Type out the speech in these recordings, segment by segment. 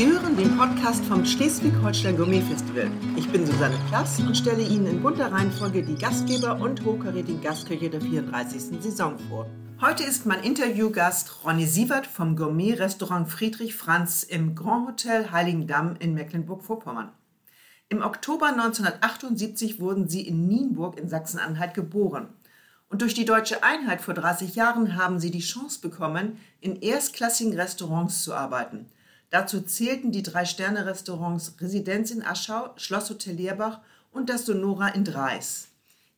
Sie hören den Podcast vom Schleswig-Holstein Gourmet Festival. Ich bin Susanne Plass und stelle Ihnen in bunter Reihenfolge die Gastgeber und hochkarätigen Gastküche der 34. Saison vor. Heute ist mein Interviewgast Ronny Sievert vom Gourmet-Restaurant Friedrich Franz im Grand Hotel Heiligendamm in Mecklenburg-Vorpommern. Im Oktober 1978 wurden Sie in Nienburg in Sachsen-Anhalt geboren. Und durch die deutsche Einheit vor 30 Jahren haben Sie die Chance bekommen, in erstklassigen Restaurants zu arbeiten – Dazu zählten die Drei-Sterne-Restaurants Residenz in Aschau, Schlosshotel Leerbach und das Sonora in Dreis.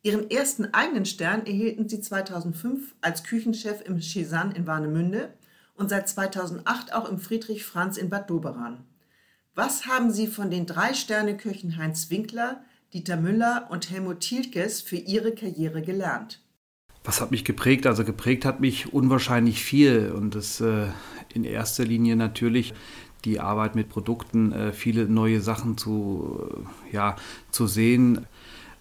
Ihren ersten eigenen Stern erhielten sie 2005 als Küchenchef im Cézanne in Warnemünde und seit 2008 auch im Friedrich Franz in Bad Doberan. Was haben Sie von den Drei-Sterne-Köchen Heinz Winkler, Dieter Müller und Helmut Thielkes für Ihre Karriere gelernt? Was hat mich geprägt? Also geprägt hat mich unwahrscheinlich viel und das äh, in erster Linie natürlich die Arbeit mit Produkten, äh, viele neue Sachen zu, äh, ja, zu sehen,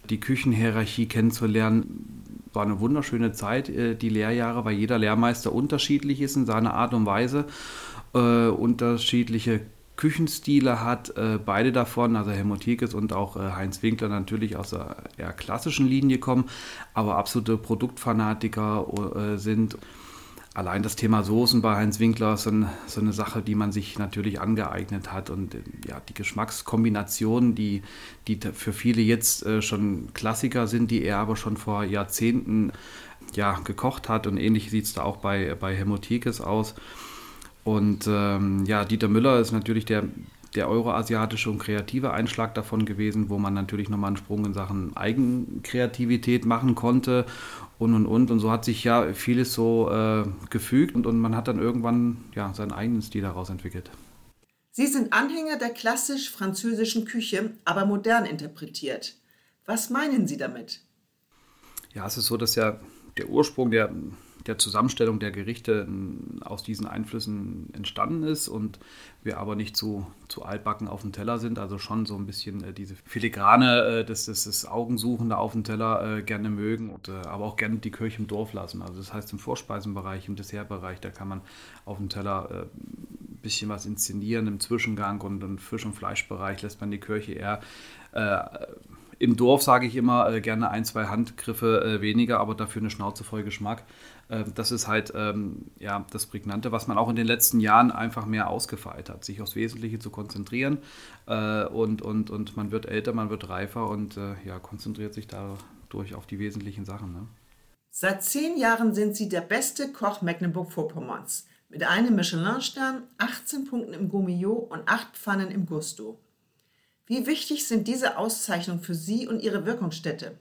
die Küchenhierarchie kennenzulernen. War eine wunderschöne Zeit, äh, die Lehrjahre, weil jeder Lehrmeister unterschiedlich ist in seiner Art und Weise, äh, unterschiedliche Küchenstile hat, äh, beide davon, also Helmut Hiekes und auch äh, Heinz Winkler natürlich aus der eher klassischen Linie kommen, aber absolute Produktfanatiker äh, sind. Allein das Thema Soßen bei Heinz Winkler ist so, ein, so eine Sache, die man sich natürlich angeeignet hat. Und ja, die Geschmackskombinationen, die, die für viele jetzt äh, schon Klassiker sind, die er aber schon vor Jahrzehnten ja, gekocht hat. Und ähnlich sieht es da auch bei, bei Helmut Hiekes aus. Und ähm, ja, Dieter Müller ist natürlich der, der euroasiatische und kreative Einschlag davon gewesen, wo man natürlich nochmal einen Sprung in Sachen Eigenkreativität machen konnte und und und. Und so hat sich ja vieles so äh, gefügt und, und man hat dann irgendwann ja seinen eigenen Stil daraus entwickelt. Sie sind Anhänger der klassisch-französischen Küche, aber modern interpretiert. Was meinen Sie damit? Ja, es ist so, dass ja der Ursprung der der Zusammenstellung der Gerichte aus diesen Einflüssen entstanden ist und wir aber nicht zu, zu altbacken auf dem Teller sind, also schon so ein bisschen äh, diese Filigrane, äh, das, das, das Augensuchende auf dem Teller äh, gerne mögen, und, äh, aber auch gerne die Kirche im Dorf lassen. Also das heißt im Vorspeisenbereich, im Dessertbereich, da kann man auf dem Teller ein äh, bisschen was inszenieren, im Zwischengang und im Fisch- und Fleischbereich lässt man die Kirche eher äh, im Dorf sage ich immer äh, gerne ein, zwei Handgriffe äh, weniger, aber dafür eine Schnauze voll Geschmack. Äh, das ist halt ähm, ja, das Prägnante, was man auch in den letzten Jahren einfach mehr ausgefeilt hat, sich aufs Wesentliche zu konzentrieren. Äh, und, und, und man wird älter, man wird reifer und äh, ja, konzentriert sich dadurch auf die wesentlichen Sachen. Ne? Seit zehn Jahren sind Sie der beste Koch Mecklenburg-Vorpommerns. Mit einem Michelin-Stern, 18 Punkten im Gourmillot und 8 Pfannen im Gusto. Wie wichtig sind diese Auszeichnungen für Sie und Ihre Wirkungsstätte?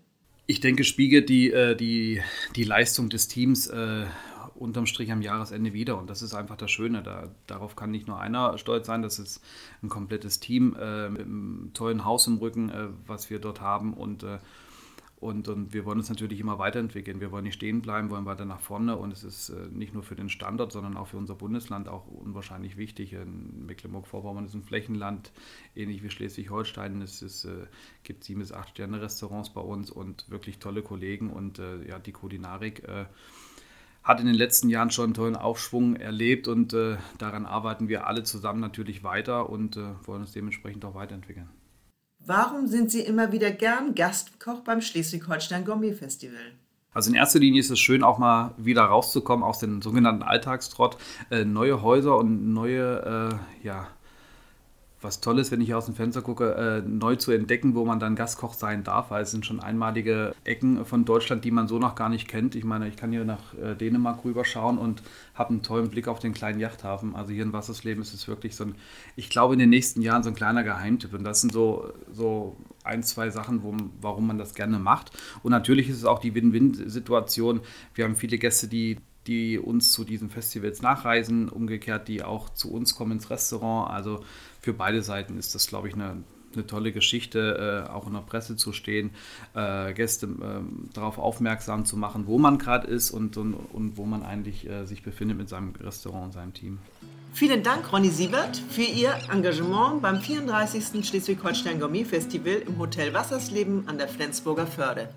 Ich denke, spiegelt die, äh, die, die Leistung des Teams äh, unterm Strich am Jahresende wieder. Und das ist einfach das Schöne. Da, darauf kann nicht nur einer stolz sein, das ist ein komplettes Team äh, mit einem tollen Haus im Rücken, äh, was wir dort haben. Und äh, und, und wir wollen uns natürlich immer weiterentwickeln. Wir wollen nicht stehen bleiben, wollen weiter nach vorne. Und es ist äh, nicht nur für den Standort, sondern auch für unser Bundesland auch unwahrscheinlich wichtig. In Mecklenburg-Vorpommern ist ein Flächenland, ähnlich wie Schleswig-Holstein. Es ist, äh, gibt sieben bis acht Sterne-Restaurants bei uns und wirklich tolle Kollegen. Und äh, ja, die Kulinarik hat in den letzten Jahren schon einen tollen Aufschwung erlebt. Und daran arbeiten wir alle zusammen natürlich weiter und wollen uns dementsprechend auch weiterentwickeln. Warum sind Sie immer wieder gern Gastkoch beim Schleswig-Holstein Gourmet Festival? Also in erster Linie ist es schön, auch mal wieder rauszukommen aus dem sogenannten Alltagstrott, äh, neue Häuser und neue äh, ja, was toll ist, wenn ich aus dem Fenster gucke, äh, neu zu entdecken, wo man dann Gastkoch sein darf, weil es sind schon einmalige Ecken von Deutschland, die man so noch gar nicht kennt. Ich meine, ich kann hier nach äh, Dänemark rüberschauen und habe einen tollen Blick auf den kleinen Yachthafen. Also hier in Wassersleben ist es wirklich so ein, ich glaube in den nächsten Jahren so ein kleiner Geheimtipp. Und das sind so, so ein, zwei Sachen, wo, warum man das gerne macht. Und natürlich ist es auch die Win-Win-Situation. Wir haben viele Gäste, die die uns zu diesen Festivals nachreisen, umgekehrt, die auch zu uns kommen ins Restaurant. Also für beide Seiten ist das, glaube ich, eine, eine tolle Geschichte, äh, auch in der Presse zu stehen, äh, Gäste äh, darauf aufmerksam zu machen, wo man gerade ist und, und, und, wo man eigentlich äh, sich befindet mit seinem Restaurant und seinem Team. Vielen Dank, Ronny Siebert, für Ihr Engagement beim 34. Schleswig-Holstein Gourmet Festival im Hotel Wassersleben an der Flensburger Förde.